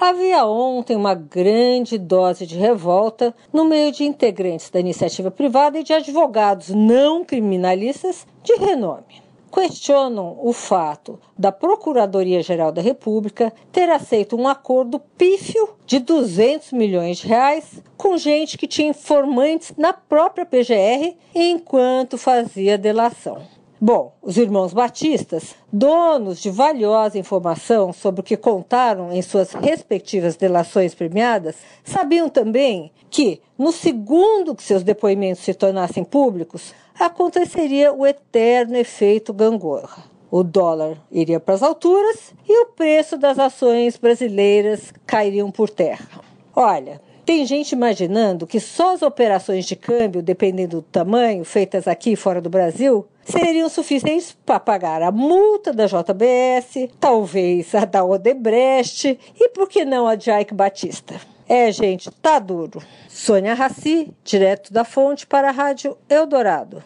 Havia ontem uma grande dose de revolta no meio de integrantes da iniciativa privada e de advogados não criminalistas de renome questionam o fato da Procuradoria-Geral da República ter aceito um acordo pífio de 200 milhões de reais com gente que tinha informantes na própria PGR enquanto fazia delação. Bom, os irmãos Batistas, donos de valiosa informação sobre o que contaram em suas respectivas delações premiadas, sabiam também que, no segundo que seus depoimentos se tornassem públicos, aconteceria o eterno efeito gangorra. O dólar iria para as alturas e o preço das ações brasileiras cairiam por terra. Olha, tem gente imaginando que só as operações de câmbio, dependendo do tamanho, feitas aqui fora do Brasil, seriam suficientes para pagar a multa da JBS, talvez a da Odebrecht e por que não a de Ike Batista. É, gente, tá duro. Sônia Raci, direto da fonte para a Rádio Eldorado.